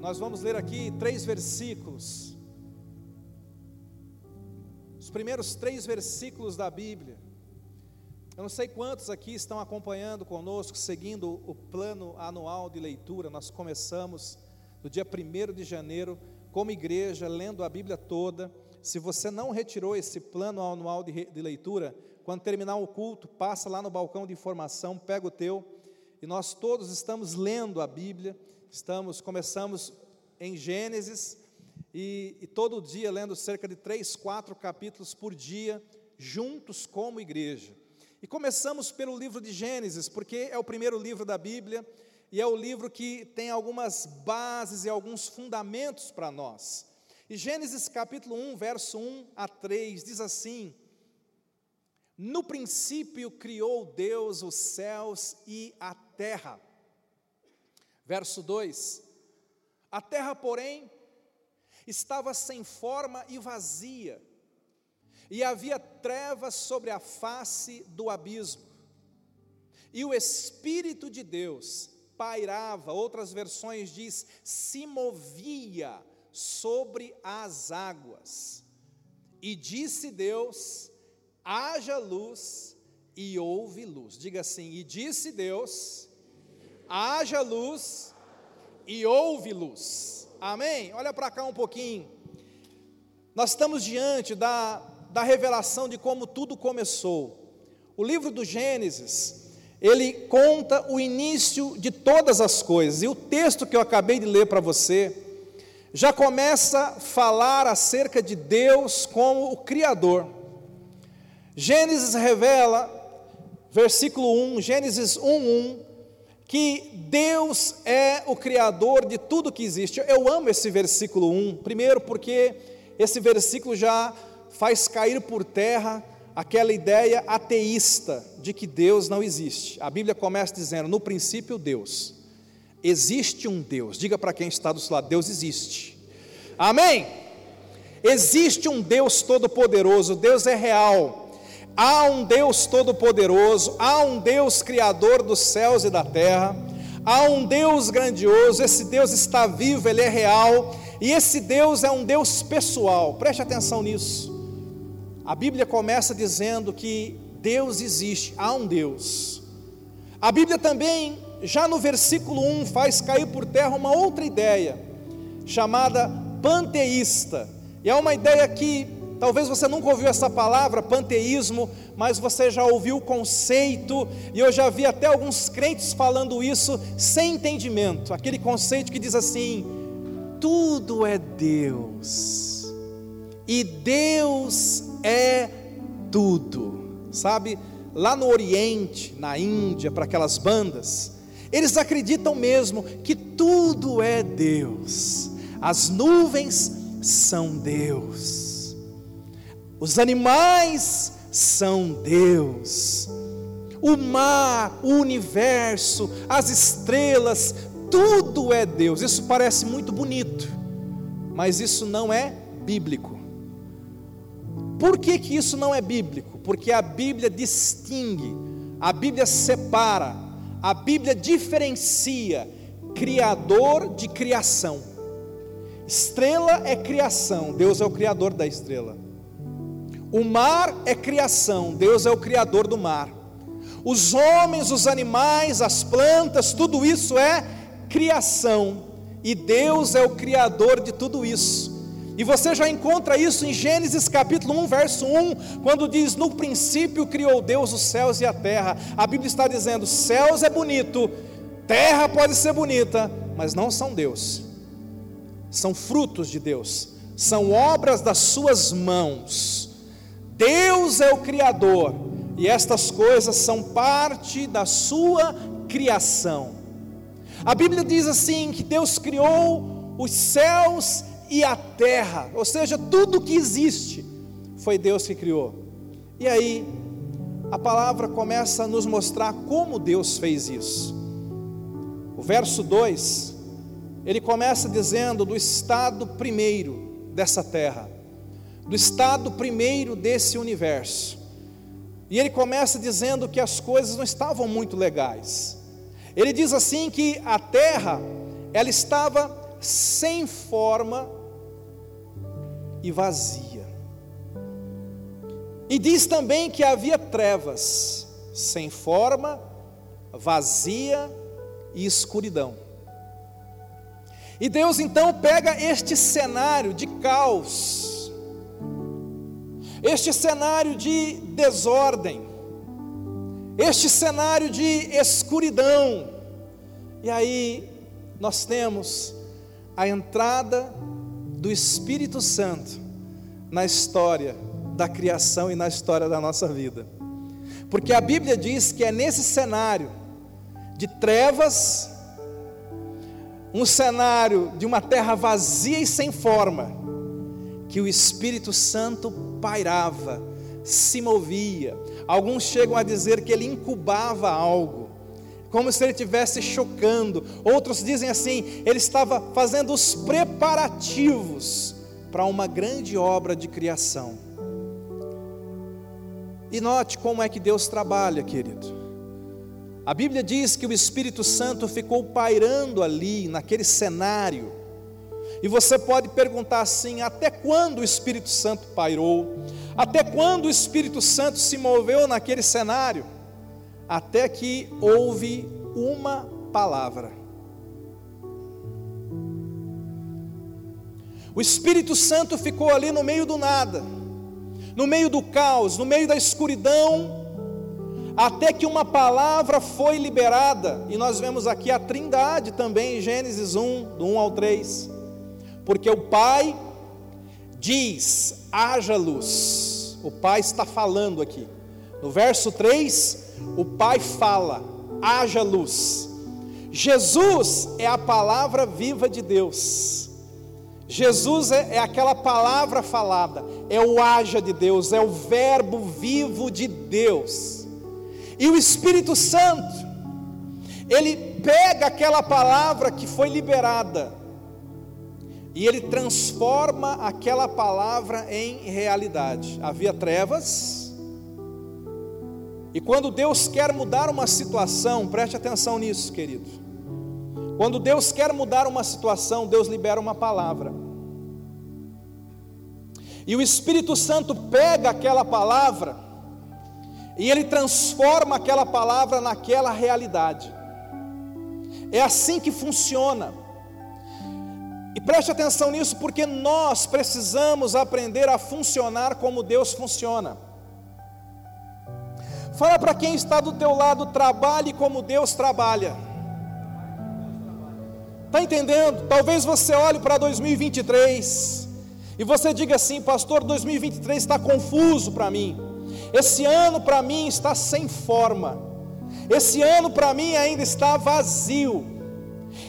Nós vamos ler aqui três versículos. Os primeiros três versículos da Bíblia. Eu não sei quantos aqui estão acompanhando conosco, seguindo o plano anual de leitura. Nós começamos no dia 1 de janeiro, como igreja, lendo a Bíblia toda. Se você não retirou esse plano anual de, de leitura, quando terminar o culto, passa lá no balcão de informação, pega o teu, e nós todos estamos lendo a Bíblia, estamos, começamos em Gênesis, e, e todo dia lendo cerca de três, quatro capítulos por dia, juntos como igreja. E começamos pelo livro de Gênesis, porque é o primeiro livro da Bíblia, e é o livro que tem algumas bases e alguns fundamentos para nós. E Gênesis capítulo 1, verso 1 a 3 diz assim: no princípio criou Deus os céus e a terra. Verso 2: A terra, porém, estava sem forma e vazia, e havia trevas sobre a face do abismo. E o Espírito de Deus pairava, outras versões diz, se movia sobre as águas. E disse Deus: haja luz e houve luz. Diga assim: e disse Deus, haja luz e houve luz. Amém? Olha para cá um pouquinho. Nós estamos diante da, da revelação de como tudo começou. O livro do Gênesis, ele conta o início de todas as coisas. E o texto que eu acabei de ler para você já começa a falar acerca de Deus como o Criador. Gênesis revela, versículo 1, Gênesis 1, 1, que Deus é o Criador de tudo que existe. Eu amo esse versículo 1, primeiro porque esse versículo já faz cair por terra aquela ideia ateísta de que Deus não existe. A Bíblia começa dizendo: no princípio, Deus. Existe um Deus. Diga para quem está do seu lado: Deus existe. Amém? Existe um Deus todo-poderoso, Deus é real. Há um Deus todo-poderoso, há um Deus criador dos céus e da terra, há um Deus grandioso, esse Deus está vivo, ele é real, e esse Deus é um Deus pessoal, preste atenção nisso. A Bíblia começa dizendo que Deus existe, há um Deus. A Bíblia também, já no versículo 1, faz cair por terra uma outra ideia, chamada panteísta, e é uma ideia que Talvez você nunca ouviu essa palavra, panteísmo, mas você já ouviu o conceito, e eu já vi até alguns crentes falando isso sem entendimento. Aquele conceito que diz assim: tudo é Deus, e Deus é tudo. Sabe, lá no Oriente, na Índia, para aquelas bandas, eles acreditam mesmo que tudo é Deus, as nuvens são Deus os animais são Deus. O mar, o universo, as estrelas, tudo é Deus. Isso parece muito bonito, mas isso não é bíblico. Por que, que isso não é bíblico? Porque a Bíblia distingue, a Bíblia separa, a Bíblia diferencia Criador de criação. Estrela é criação, Deus é o Criador da estrela. O mar é criação, Deus é o criador do mar. Os homens, os animais, as plantas, tudo isso é criação, e Deus é o criador de tudo isso. E você já encontra isso em Gênesis capítulo 1, verso 1, quando diz: No princípio criou Deus os céus e a terra. A Bíblia está dizendo: céus é bonito, terra pode ser bonita, mas não são Deus, são frutos de Deus, são obras das suas mãos. Deus é o Criador e estas coisas são parte da sua criação. A Bíblia diz assim: que Deus criou os céus e a terra, ou seja, tudo que existe foi Deus que criou. E aí, a palavra começa a nos mostrar como Deus fez isso. O verso 2, ele começa dizendo do estado primeiro dessa terra do estado primeiro desse universo. E ele começa dizendo que as coisas não estavam muito legais. Ele diz assim que a terra, ela estava sem forma e vazia. E diz também que havia trevas, sem forma, vazia e escuridão. E Deus então pega este cenário de caos, este cenário de desordem, este cenário de escuridão, e aí nós temos a entrada do Espírito Santo na história da criação e na história da nossa vida. Porque a Bíblia diz que é nesse cenário de trevas, um cenário de uma terra vazia e sem forma, que o Espírito Santo pairava, se movia. Alguns chegam a dizer que ele incubava algo como se ele estivesse chocando. Outros dizem assim: ele estava fazendo os preparativos para uma grande obra de criação. E note como é que Deus trabalha, querido. A Bíblia diz que o Espírito Santo ficou pairando ali, naquele cenário. E você pode perguntar assim: até quando o Espírito Santo pairou? Até quando o Espírito Santo se moveu naquele cenário? até que houve uma palavra. O Espírito Santo ficou ali no meio do nada, no meio do caos, no meio da escuridão, até que uma palavra foi liberada, e nós vemos aqui a Trindade também em Gênesis 1, do 1 ao 3, porque o Pai diz: haja luz, o Pai está falando aqui, no verso 3, o Pai fala: haja luz. Jesus é a palavra viva de Deus. Jesus é, é, aquela palavra falada, é o haja de Deus, é o verbo vivo de Deus. E o Espírito Santo, ele pega aquela palavra que foi liberada e ele transforma aquela palavra em realidade. Havia trevas, e quando Deus quer mudar uma situação, preste atenção nisso, querido. Quando Deus quer mudar uma situação, Deus libera uma palavra. E o Espírito Santo pega aquela palavra e ele transforma aquela palavra naquela realidade. É assim que funciona. E preste atenção nisso, porque nós precisamos aprender a funcionar como Deus funciona. Fala para quem está do teu lado, trabalhe como Deus trabalha. Está entendendo? Talvez você olhe para 2023 e você diga assim, pastor, 2023 está confuso para mim. Esse ano para mim está sem forma. Esse ano para mim ainda está vazio.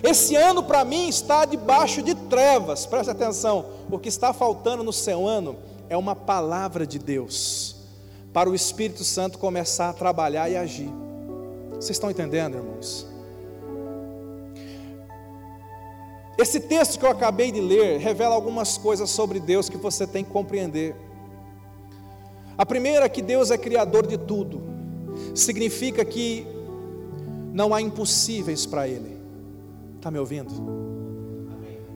Esse ano para mim está debaixo de trevas. Preste atenção, o que está faltando no seu ano é uma palavra de Deus para o Espírito Santo começar a trabalhar e agir. Vocês estão entendendo, irmãos? Esse texto que eu acabei de ler revela algumas coisas sobre Deus que você tem que compreender. A primeira é que Deus é criador de tudo, significa que não há impossíveis para Ele. Está me ouvindo?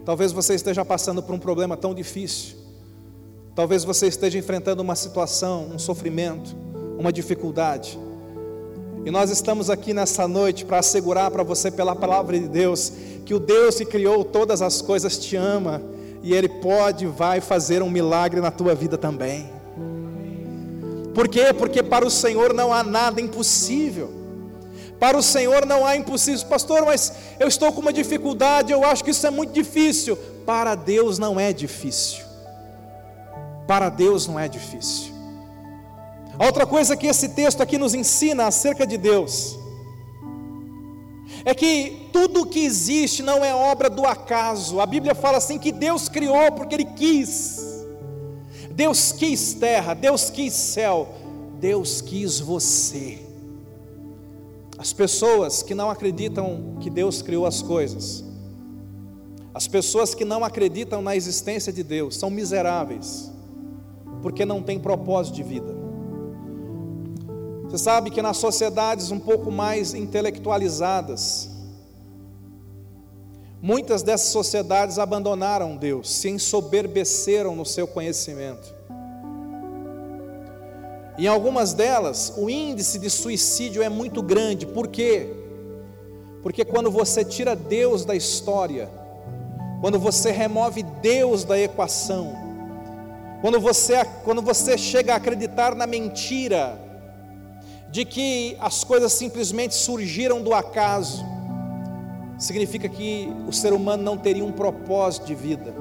Talvez você esteja passando por um problema tão difícil, Talvez você esteja enfrentando uma situação, um sofrimento, uma dificuldade. E nós estamos aqui nessa noite para assegurar para você, pela palavra de Deus, que o Deus que criou todas as coisas te ama e Ele pode, vai fazer um milagre na tua vida também. Por quê? Porque para o Senhor não há nada impossível. Para o Senhor não há impossível, pastor, mas eu estou com uma dificuldade, eu acho que isso é muito difícil. Para Deus não é difícil. Para Deus não é difícil. A outra coisa que esse texto aqui nos ensina acerca de Deus é que tudo que existe não é obra do acaso. A Bíblia fala assim que Deus criou porque Ele quis. Deus quis terra, Deus quis céu, Deus quis você. As pessoas que não acreditam que Deus criou as coisas, as pessoas que não acreditam na existência de Deus, são miseráveis porque não tem propósito de vida. Você sabe que nas sociedades um pouco mais intelectualizadas, Muitas dessas sociedades abandonaram Deus, se ensoberbeceram no seu conhecimento. Em algumas delas, o índice de suicídio é muito grande, por quê? Porque quando você tira Deus da história, quando você remove Deus da equação, quando você, quando você chega a acreditar na mentira, de que as coisas simplesmente surgiram do acaso, significa que o ser humano não teria um propósito de vida,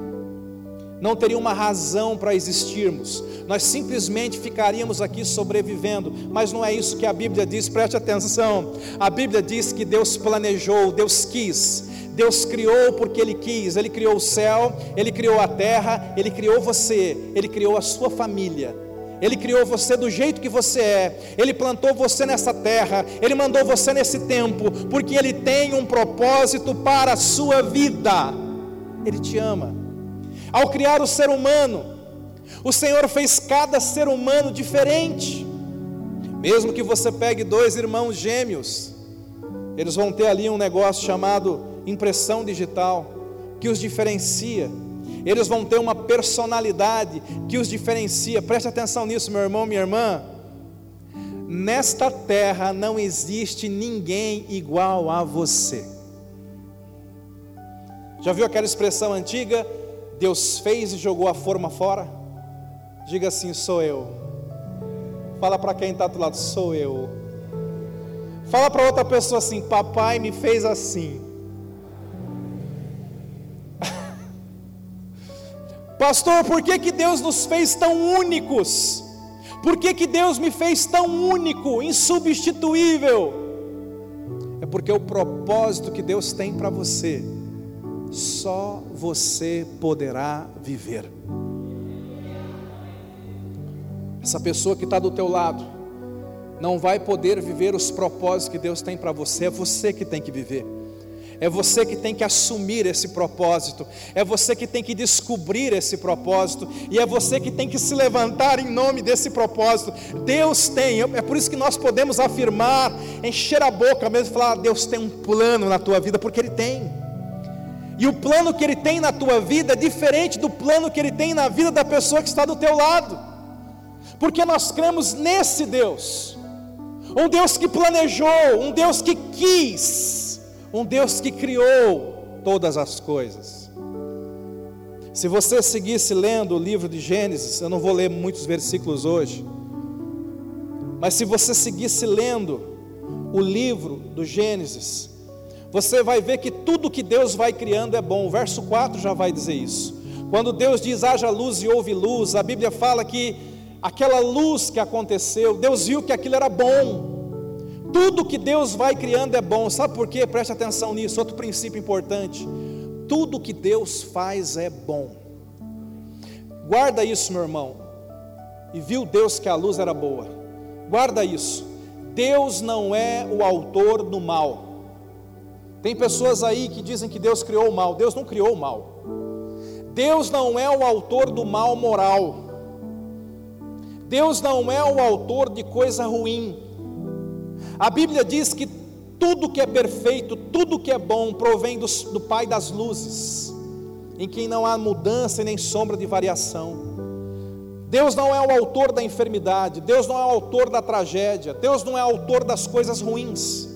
não teria uma razão para existirmos, nós simplesmente ficaríamos aqui sobrevivendo, mas não é isso que a Bíblia diz, preste atenção. A Bíblia diz que Deus planejou, Deus quis, Deus criou porque Ele quis, Ele criou o céu, Ele criou a terra, Ele criou você, Ele criou a sua família. Ele criou você do jeito que você é, Ele plantou você nessa terra, Ele mandou você nesse tempo, porque Ele tem um propósito para a sua vida. Ele te ama. Ao criar o ser humano, o Senhor fez cada ser humano diferente. Mesmo que você pegue dois irmãos gêmeos, eles vão ter ali um negócio chamado impressão digital, que os diferencia eles vão ter uma personalidade que os diferencia. Preste atenção nisso, meu irmão, minha irmã. Nesta terra não existe ninguém igual a você. Já viu aquela expressão antiga? Deus fez e jogou a forma fora? Diga assim: sou eu. Fala para quem está do lado: sou eu. Fala para outra pessoa assim: papai me fez assim. Pastor, por que, que Deus nos fez tão únicos? Por que, que Deus me fez tão único, insubstituível? É porque o propósito que Deus tem para você, só você poderá viver. Essa pessoa que está do teu lado, não vai poder viver os propósitos que Deus tem para você, é você que tem que viver. É você que tem que assumir esse propósito, é você que tem que descobrir esse propósito, e é você que tem que se levantar em nome desse propósito. Deus tem, é por isso que nós podemos afirmar, encher a boca mesmo e falar: Deus tem um plano na tua vida, porque Ele tem. E o plano que Ele tem na tua vida é diferente do plano que Ele tem na vida da pessoa que está do teu lado, porque nós cremos nesse Deus, um Deus que planejou, um Deus que quis, um Deus que criou todas as coisas. Se você seguisse lendo o livro de Gênesis, eu não vou ler muitos versículos hoje, mas se você seguisse lendo o livro do Gênesis, você vai ver que tudo que Deus vai criando é bom. O verso 4 já vai dizer isso. Quando Deus diz haja luz e houve luz, a Bíblia fala que aquela luz que aconteceu, Deus viu que aquilo era bom. Tudo que Deus vai criando é bom, sabe por quê? Preste atenção nisso, outro princípio importante. Tudo que Deus faz é bom. Guarda isso, meu irmão. E viu Deus que a luz era boa. Guarda isso. Deus não é o autor do mal. Tem pessoas aí que dizem que Deus criou o mal. Deus não criou o mal. Deus não é o autor do mal moral. Deus não é o autor de coisa ruim. A Bíblia diz que tudo que é perfeito, tudo que é bom, provém do, do Pai das luzes, em quem não há mudança e nem sombra de variação. Deus não é o autor da enfermidade, Deus não é o autor da tragédia, Deus não é o autor das coisas ruins,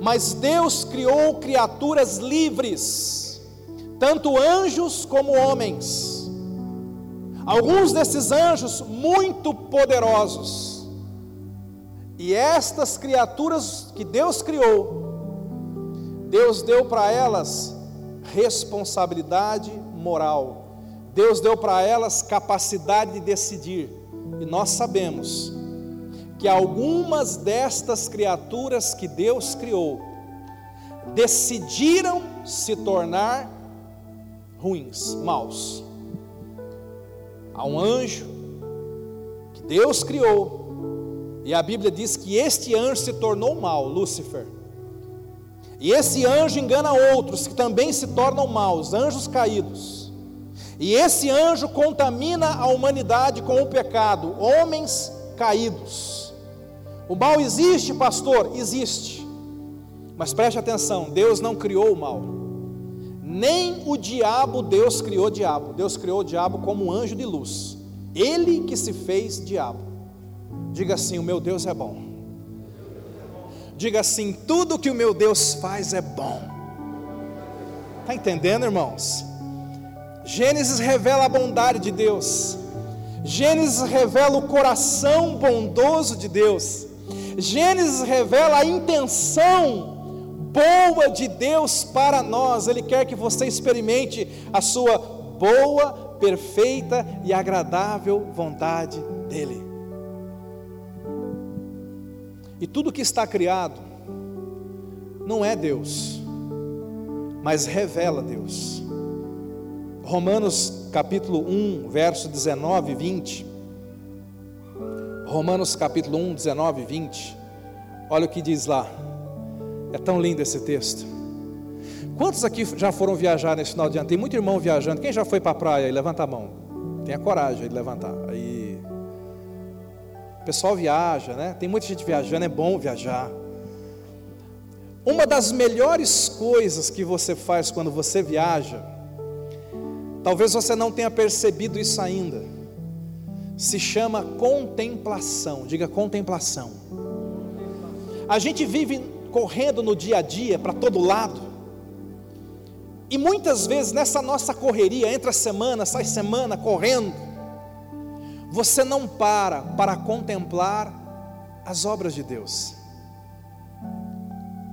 mas Deus criou criaturas livres, tanto anjos como homens. Alguns desses anjos muito poderosos, e estas criaturas que Deus criou, Deus deu para elas responsabilidade moral, Deus deu para elas capacidade de decidir, e nós sabemos que algumas destas criaturas que Deus criou decidiram se tornar ruins, maus. Há um anjo que Deus criou, e a Bíblia diz que este anjo se tornou mal, Lúcifer. E esse anjo engana outros que também se tornam maus, anjos caídos. E esse anjo contamina a humanidade com o pecado, homens caídos. O mal existe, pastor? Existe. Mas preste atenção: Deus não criou o mal. Nem o diabo Deus criou diabo. Deus criou o diabo como um anjo de luz. Ele que se fez diabo. Diga assim: O meu Deus é bom. Diga assim: Tudo que o meu Deus faz é bom. Está entendendo, irmãos? Gênesis revela a bondade de Deus. Gênesis revela o coração bondoso de Deus. Gênesis revela a intenção boa de Deus para nós. Ele quer que você experimente a sua boa, perfeita e agradável vontade dEle. E tudo que está criado não é Deus, mas revela Deus. Romanos capítulo 1, verso 19 e 20. Romanos capítulo 1, 19 e 20. Olha o que diz lá. É tão lindo esse texto. Quantos aqui já foram viajar nesse final de ano? Tem muito irmão viajando. Quem já foi para a praia? Levanta a mão. Tenha coragem de levantar. Aí. O pessoal viaja, né? Tem muita gente viajando, é bom viajar. Uma das melhores coisas que você faz quando você viaja, talvez você não tenha percebido isso ainda, se chama contemplação. Diga contemplação. A gente vive correndo no dia a dia para todo lado. E muitas vezes nessa nossa correria, entra semana, sai semana correndo, você não para para contemplar as obras de Deus.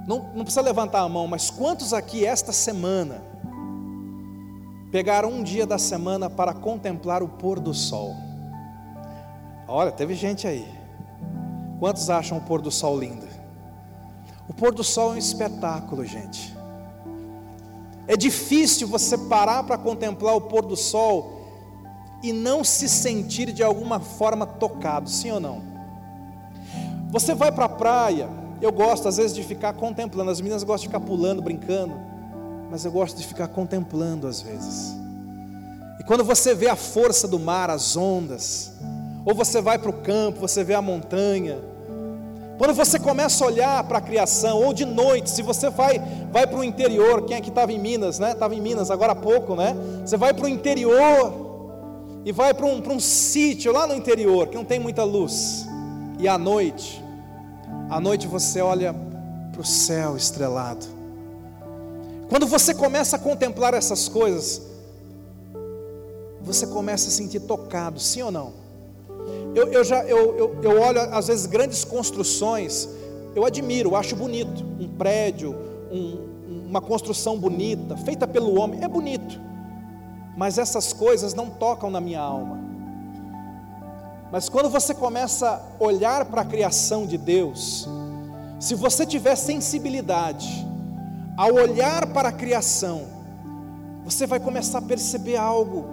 Não, não precisa levantar a mão, mas quantos aqui esta semana pegaram um dia da semana para contemplar o pôr do sol? Olha, teve gente aí. Quantos acham o pôr do sol lindo? O pôr do sol é um espetáculo, gente. É difícil você parar para contemplar o pôr do sol e não se sentir de alguma forma tocado, sim ou não? Você vai para a praia, eu gosto às vezes de ficar contemplando, as meninas gostam de ficar pulando, brincando, mas eu gosto de ficar contemplando às vezes. E quando você vê a força do mar, as ondas, ou você vai para o campo, você vê a montanha, quando você começa a olhar para a criação, ou de noite, se você vai, vai para o interior, quem é que estava em Minas, né? Estava em Minas agora há pouco, né? Você vai para o interior e vai para um, um sítio lá no interior que não tem muita luz. E à noite, à noite você olha para o céu estrelado. Quando você começa a contemplar essas coisas, você começa a sentir tocado, sim ou não? Eu, eu já eu, eu, eu olho às vezes grandes construções, eu admiro, eu acho bonito. Um prédio, um, uma construção bonita, feita pelo homem, é bonito. Mas essas coisas não tocam na minha alma. Mas quando você começa a olhar para a criação de Deus, se você tiver sensibilidade, ao olhar para a criação, você vai começar a perceber algo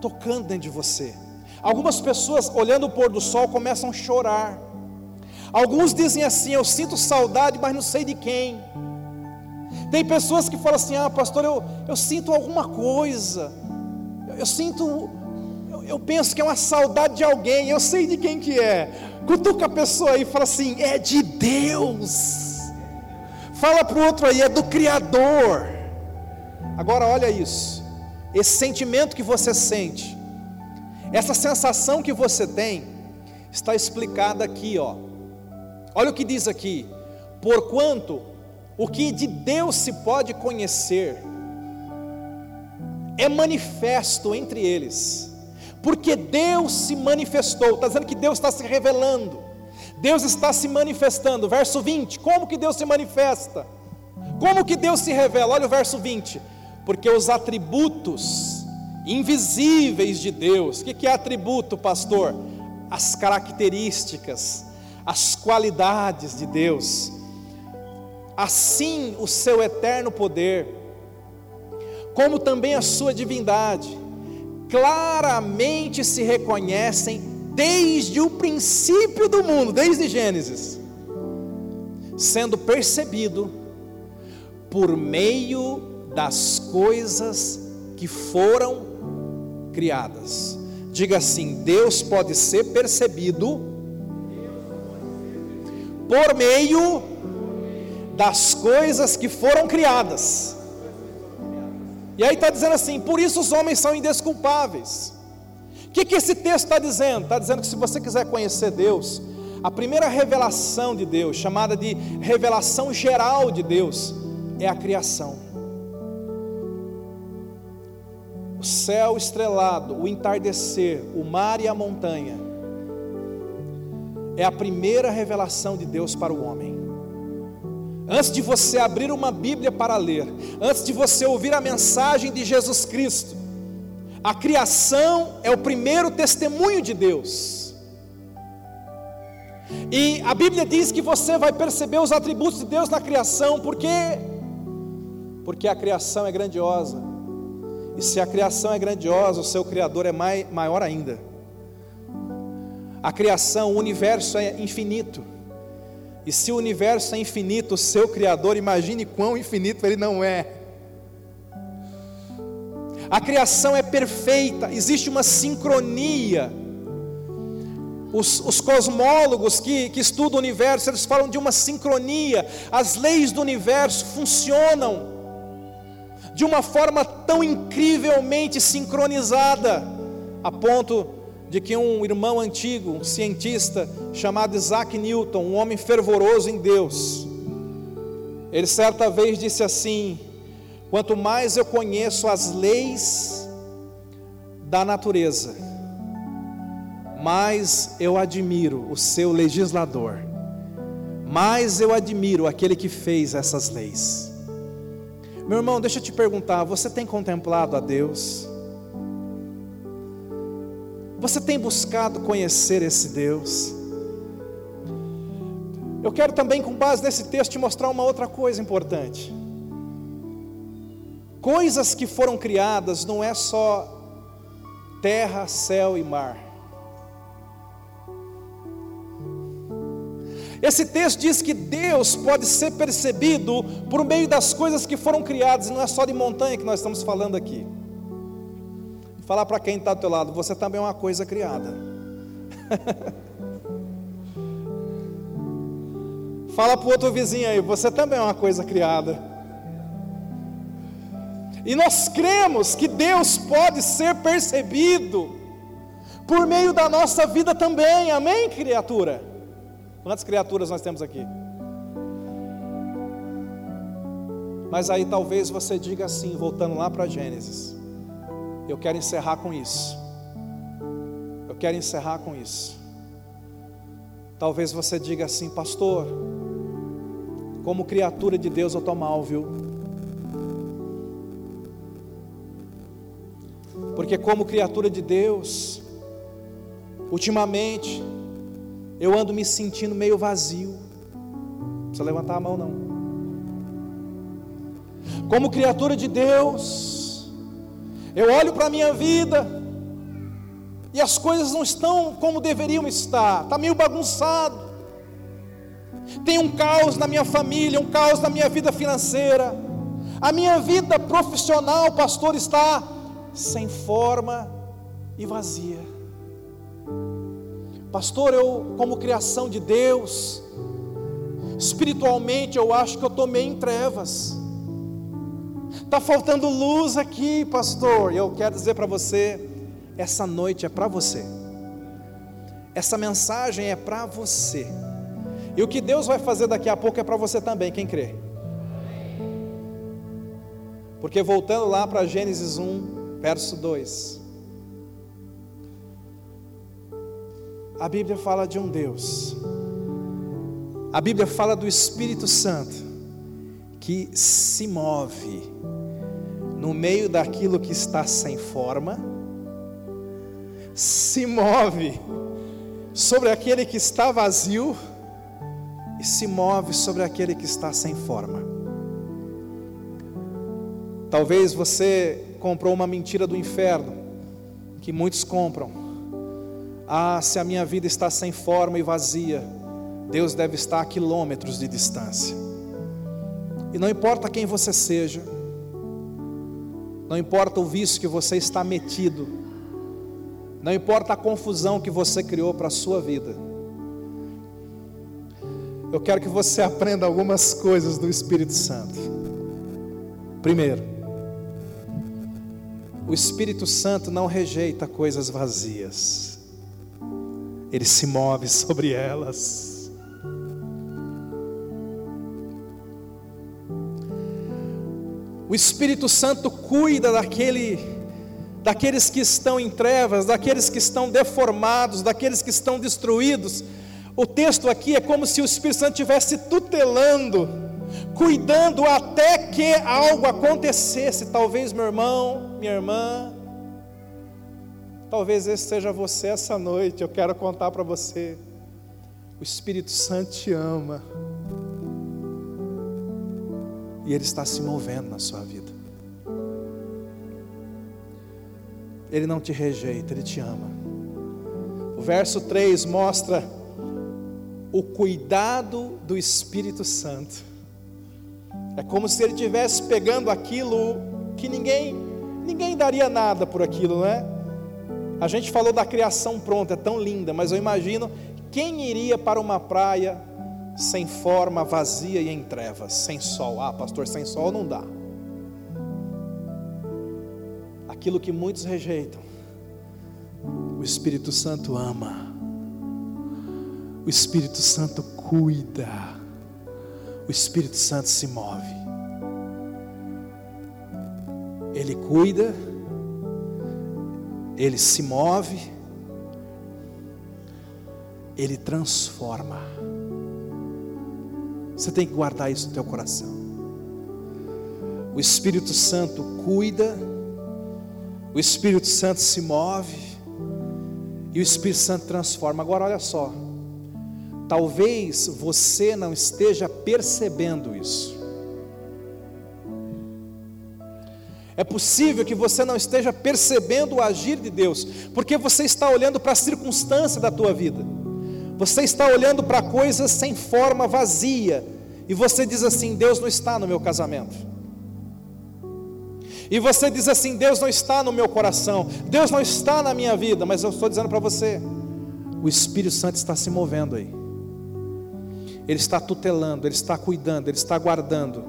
tocando dentro de você. Algumas pessoas, olhando o pôr do sol, começam a chorar. Alguns dizem assim: Eu sinto saudade, mas não sei de quem. Tem pessoas que falam assim: Ah, pastor, eu, eu sinto alguma coisa. Eu, eu sinto, eu, eu, penso que é uma saudade de alguém. Eu sei de quem que é. Cutuca a pessoa aí e fala assim: É de Deus. Fala para o outro aí: É do Criador. Agora olha isso. Esse sentimento que você sente essa sensação que você tem está explicada aqui, ó. Olha o que diz aqui: porquanto o que de Deus se pode conhecer é manifesto entre eles, porque Deus se manifestou, está dizendo que Deus está se revelando, Deus está se manifestando. Verso 20: como que Deus se manifesta? Como que Deus se revela? Olha o verso 20: porque os atributos invisíveis de Deus. O que é atributo, pastor? As características, as qualidades de Deus. Assim, o seu eterno poder, como também a sua divindade, claramente se reconhecem desde o princípio do mundo, desde Gênesis, sendo percebido por meio das coisas que foram criadas. Diga assim: Deus pode ser percebido por meio das coisas que foram criadas. E aí está dizendo assim: por isso os homens são indesculpáveis. O que, que esse texto está dizendo? Está dizendo que se você quiser conhecer Deus, a primeira revelação de Deus, chamada de revelação geral de Deus, é a criação. O céu estrelado, o entardecer, o mar e a montanha, é a primeira revelação de Deus para o homem. Antes de você abrir uma Bíblia para ler, antes de você ouvir a mensagem de Jesus Cristo, a criação é o primeiro testemunho de Deus. E a Bíblia diz que você vai perceber os atributos de Deus na criação, porque porque a criação é grandiosa. E se a criação é grandiosa, o seu criador é mai, maior ainda. A criação, o universo é infinito. E se o universo é infinito, o seu Criador, imagine quão infinito ele não é. A criação é perfeita, existe uma sincronia. Os, os cosmólogos que, que estudam o universo, eles falam de uma sincronia. As leis do universo funcionam de uma forma tão incrivelmente sincronizada, a ponto de que um irmão antigo, um cientista chamado Isaac Newton, um homem fervoroso em Deus, ele certa vez disse assim: quanto mais eu conheço as leis da natureza, mais eu admiro o seu legislador, mais eu admiro aquele que fez essas leis. Meu irmão, deixa eu te perguntar: você tem contemplado a Deus? Você tem buscado conhecer esse Deus? Eu quero também, com base nesse texto, te mostrar uma outra coisa importante. Coisas que foram criadas não é só terra, céu e mar. Esse texto diz que Deus pode ser percebido por meio das coisas que foram criadas, não é só de montanha que nós estamos falando aqui. Falar para quem está do teu lado, você também é uma coisa criada. Fala para o outro vizinho aí, você também é uma coisa criada. E nós cremos que Deus pode ser percebido por meio da nossa vida também, amém, criatura? Quantas criaturas nós temos aqui? Mas aí talvez você diga assim, voltando lá para Gênesis. Eu quero encerrar com isso. Eu quero encerrar com isso. Talvez você diga assim, pastor, como criatura de Deus eu estou mal, viu? Porque como criatura de Deus, ultimamente, eu ando me sentindo meio vazio. Não precisa levantar a mão não. Como criatura de Deus, eu olho para a minha vida e as coisas não estão como deveriam estar, está meio bagunçado. Tem um caos na minha família, um caos na minha vida financeira. A minha vida profissional, pastor, está sem forma e vazia. Pastor, eu, como criação de Deus, espiritualmente eu acho que eu estou meio em trevas. Está faltando luz aqui, pastor. E eu quero dizer para você: essa noite é para você. Essa mensagem é para você. E o que Deus vai fazer daqui a pouco é para você também, quem crê? Porque voltando lá para Gênesis 1, verso 2. A Bíblia fala de um Deus. A Bíblia fala do Espírito Santo que se move no meio daquilo que está sem forma, se move sobre aquele que está vazio e se move sobre aquele que está sem forma. Talvez você comprou uma mentira do inferno, que muitos compram. Ah, se a minha vida está sem forma e vazia, Deus deve estar a quilômetros de distância. E não importa quem você seja, não importa o vício que você está metido, não importa a confusão que você criou para a sua vida. Eu quero que você aprenda algumas coisas do Espírito Santo. Primeiro, O Espírito Santo não rejeita coisas vazias, ele se move sobre elas. O Espírito Santo cuida daquele, daqueles que estão em trevas, daqueles que estão deformados, daqueles que estão destruídos. O texto aqui é como se o Espírito Santo estivesse tutelando, cuidando até que algo acontecesse. Talvez meu irmão, minha irmã, talvez esse seja você essa noite. Eu quero contar para você. O Espírito Santo te ama. E Ele está se movendo na sua vida. Ele não te rejeita, Ele te ama. O verso 3 mostra o cuidado do Espírito Santo. É como se ele estivesse pegando aquilo que ninguém, ninguém daria nada por aquilo, não é? A gente falou da criação pronta, é tão linda, mas eu imagino quem iria para uma praia sem forma, vazia e em trevas, sem sol. Ah, pastor, sem sol não dá. Aquilo que muitos rejeitam, o Espírito Santo ama, o Espírito Santo cuida, o Espírito Santo se move. Ele cuida, ele se move, ele transforma. Você tem que guardar isso no teu coração. O Espírito Santo cuida, o Espírito Santo se move e o Espírito Santo transforma. Agora olha só. Talvez você não esteja percebendo isso. É possível que você não esteja percebendo o agir de Deus, porque você está olhando para a circunstância da tua vida. Você está olhando para coisas sem forma, vazia, e você diz assim: Deus não está no meu casamento. E você diz assim: Deus não está no meu coração, Deus não está na minha vida, mas eu estou dizendo para você: o Espírito Santo está se movendo aí, Ele está tutelando, Ele está cuidando, Ele está guardando.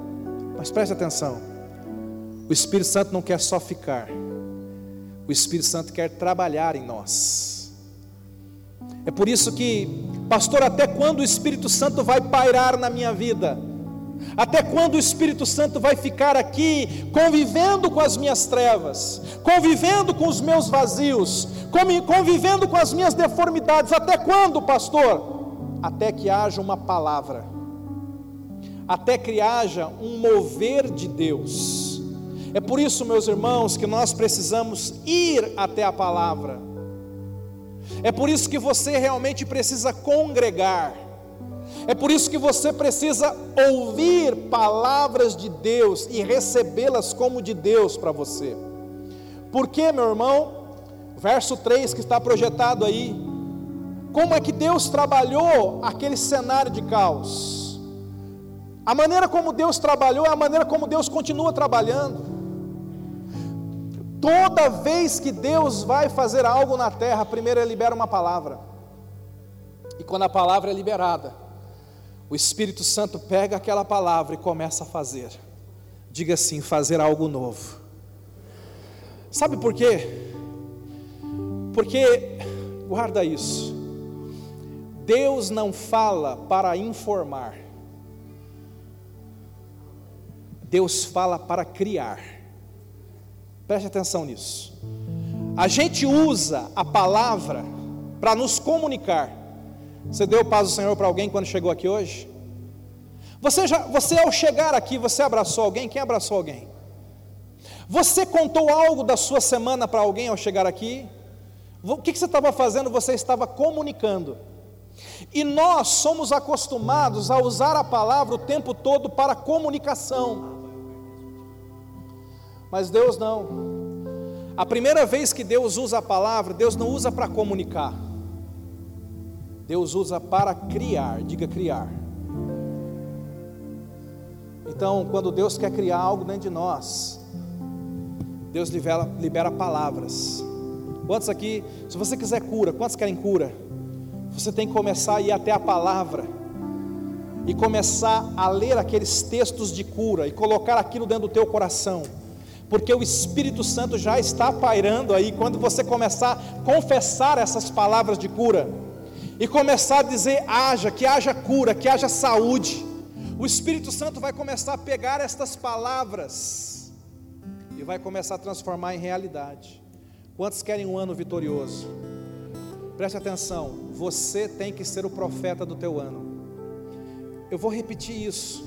Mas preste atenção: o Espírito Santo não quer só ficar, o Espírito Santo quer trabalhar em nós. É por isso que, pastor, até quando o Espírito Santo vai pairar na minha vida? Até quando o Espírito Santo vai ficar aqui convivendo com as minhas trevas, convivendo com os meus vazios, convivendo com as minhas deformidades? Até quando, pastor? Até que haja uma palavra, até que haja um mover de Deus. É por isso, meus irmãos, que nós precisamos ir até a palavra. É por isso que você realmente precisa congregar. É por isso que você precisa ouvir palavras de Deus e recebê-las como de Deus para você. Porque, meu irmão, verso 3 que está projetado aí, como é que Deus trabalhou aquele cenário de caos? A maneira como Deus trabalhou é a maneira como Deus continua trabalhando. Toda vez que Deus vai fazer algo na terra, primeiro ele libera uma palavra. E quando a palavra é liberada, o Espírito Santo pega aquela palavra e começa a fazer. Diga assim: fazer algo novo. Sabe por quê? Porque, guarda isso, Deus não fala para informar, Deus fala para criar. Preste atenção nisso. A gente usa a palavra para nos comunicar. Você deu paz do Senhor para alguém quando chegou aqui hoje? Você, já, você ao chegar aqui, você abraçou alguém? Quem abraçou alguém? Você contou algo da sua semana para alguém ao chegar aqui? O que, que você estava fazendo? Você estava comunicando. E nós somos acostumados a usar a palavra o tempo todo para comunicação. Mas Deus não. A primeira vez que Deus usa a palavra, Deus não usa para comunicar. Deus usa para criar, diga criar. Então, quando Deus quer criar algo dentro de nós, Deus libera, libera palavras. Quantos aqui, se você quiser cura, quantos querem cura? Você tem que começar a ir até a palavra e começar a ler aqueles textos de cura e colocar aquilo dentro do teu coração porque o Espírito Santo já está pairando aí. Quando você começar a confessar essas palavras de cura, e começar a dizer: haja, que haja cura, que haja saúde, o Espírito Santo vai começar a pegar estas palavras e vai começar a transformar em realidade. Quantos querem um ano vitorioso? Preste atenção, você tem que ser o profeta do teu ano. Eu vou repetir isso.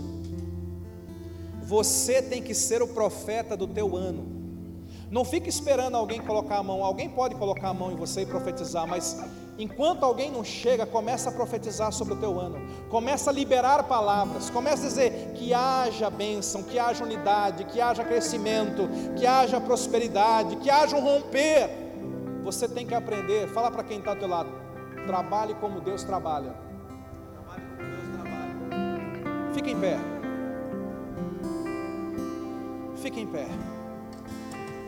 Você tem que ser o profeta do teu ano. Não fique esperando alguém colocar a mão. Alguém pode colocar a mão em você e profetizar, mas enquanto alguém não chega, começa a profetizar sobre o teu ano. Começa a liberar palavras. Começa a dizer que haja bênção, que haja unidade, que haja crescimento, que haja prosperidade, que haja um romper. Você tem que aprender. Fala para quem está ao teu lado. Trabalhe como Deus trabalha. Trabalhe como Deus trabalha. Fique em pé. Fique em pé.